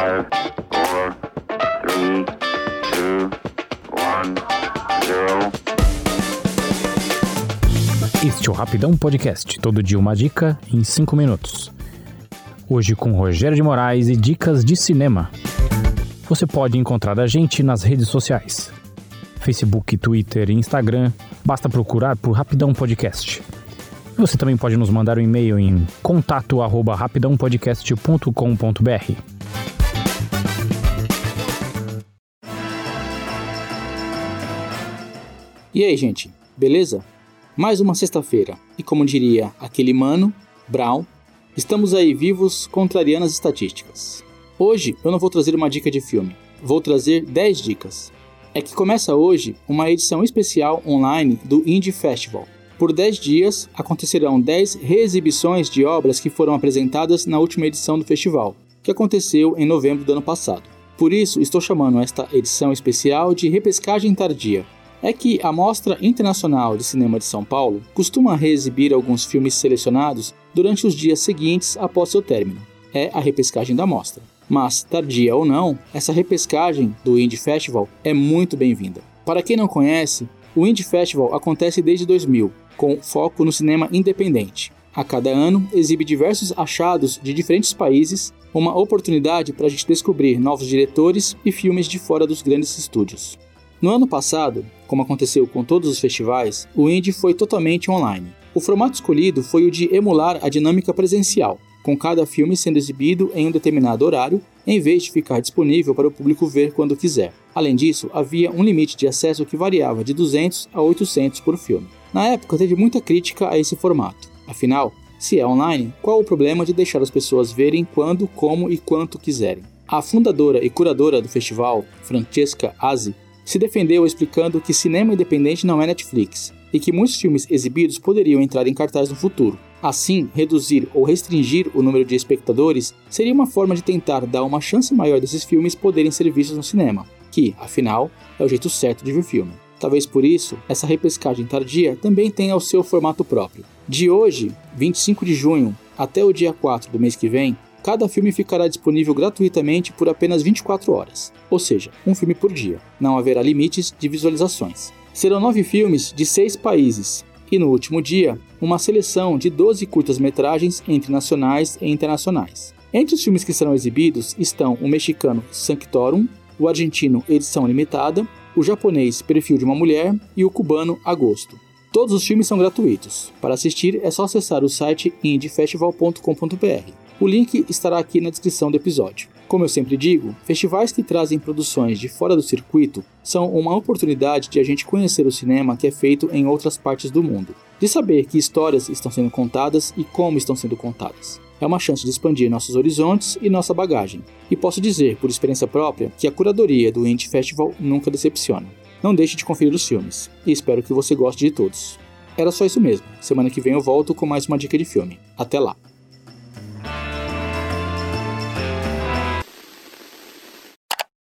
Five, four, three, two, one, zero. Este é o Rapidão Podcast, todo dia uma dica em 5 minutos. Hoje com Rogério de Moraes e dicas de cinema. Você pode encontrar a gente nas redes sociais. Facebook, Twitter e Instagram, basta procurar por Rapidão Podcast. Você também pode nos mandar um e-mail em contato@rapidãopodcast.com.br. E aí, gente, beleza? Mais uma sexta-feira, e como diria aquele mano, Brown, estamos aí vivos contrariando as estatísticas. Hoje eu não vou trazer uma dica de filme, vou trazer 10 dicas. É que começa hoje uma edição especial online do Indie Festival. Por 10 dias acontecerão 10 reexibições de obras que foram apresentadas na última edição do festival, que aconteceu em novembro do ano passado. Por isso, estou chamando esta edição especial de Repescagem Tardia, é que a Mostra Internacional de Cinema de São Paulo costuma reexibir alguns filmes selecionados durante os dias seguintes após seu término. É a repescagem da mostra. Mas, tardia ou não, essa repescagem do Indie Festival é muito bem-vinda. Para quem não conhece, o Indie Festival acontece desde 2000, com foco no cinema independente. A cada ano, exibe diversos achados de diferentes países, uma oportunidade para a gente descobrir novos diretores e filmes de fora dos grandes estúdios. No ano passado, como aconteceu com todos os festivais, o Indie foi totalmente online. O formato escolhido foi o de emular a dinâmica presencial, com cada filme sendo exibido em um determinado horário, em vez de ficar disponível para o público ver quando quiser. Além disso, havia um limite de acesso que variava de 200 a 800 por filme. Na época, teve muita crítica a esse formato. Afinal, se é online, qual o problema de deixar as pessoas verem quando, como e quanto quiserem? A fundadora e curadora do festival, Francesca Azzi, se defendeu explicando que cinema independente não é Netflix e que muitos filmes exibidos poderiam entrar em cartaz no futuro. Assim, reduzir ou restringir o número de espectadores seria uma forma de tentar dar uma chance maior desses filmes poderem ser vistos no cinema, que, afinal, é o jeito certo de ver filme. Talvez por isso, essa repescagem tardia também tenha o seu formato próprio. De hoje, 25 de junho, até o dia 4 do mês que vem, cada filme ficará disponível gratuitamente por apenas 24 horas, ou seja, um filme por dia. Não haverá limites de visualizações. Serão nove filmes de seis países, e no último dia, uma seleção de 12 curtas-metragens entre nacionais e internacionais. Entre os filmes que serão exibidos estão o mexicano Sanctorum, o argentino Edição Limitada, o japonês Perfil de uma Mulher e o cubano Agosto. Todos os filmes são gratuitos. Para assistir é só acessar o site indiefestival.com.br. O link estará aqui na descrição do episódio. Como eu sempre digo, festivais que trazem produções de fora do circuito são uma oportunidade de a gente conhecer o cinema que é feito em outras partes do mundo, de saber que histórias estão sendo contadas e como estão sendo contadas. É uma chance de expandir nossos horizontes e nossa bagagem. E posso dizer, por experiência própria, que a curadoria do Indie Festival nunca decepciona. Não deixe de conferir os filmes, e espero que você goste de todos. Era só isso mesmo. Semana que vem eu volto com mais uma dica de filme. Até lá!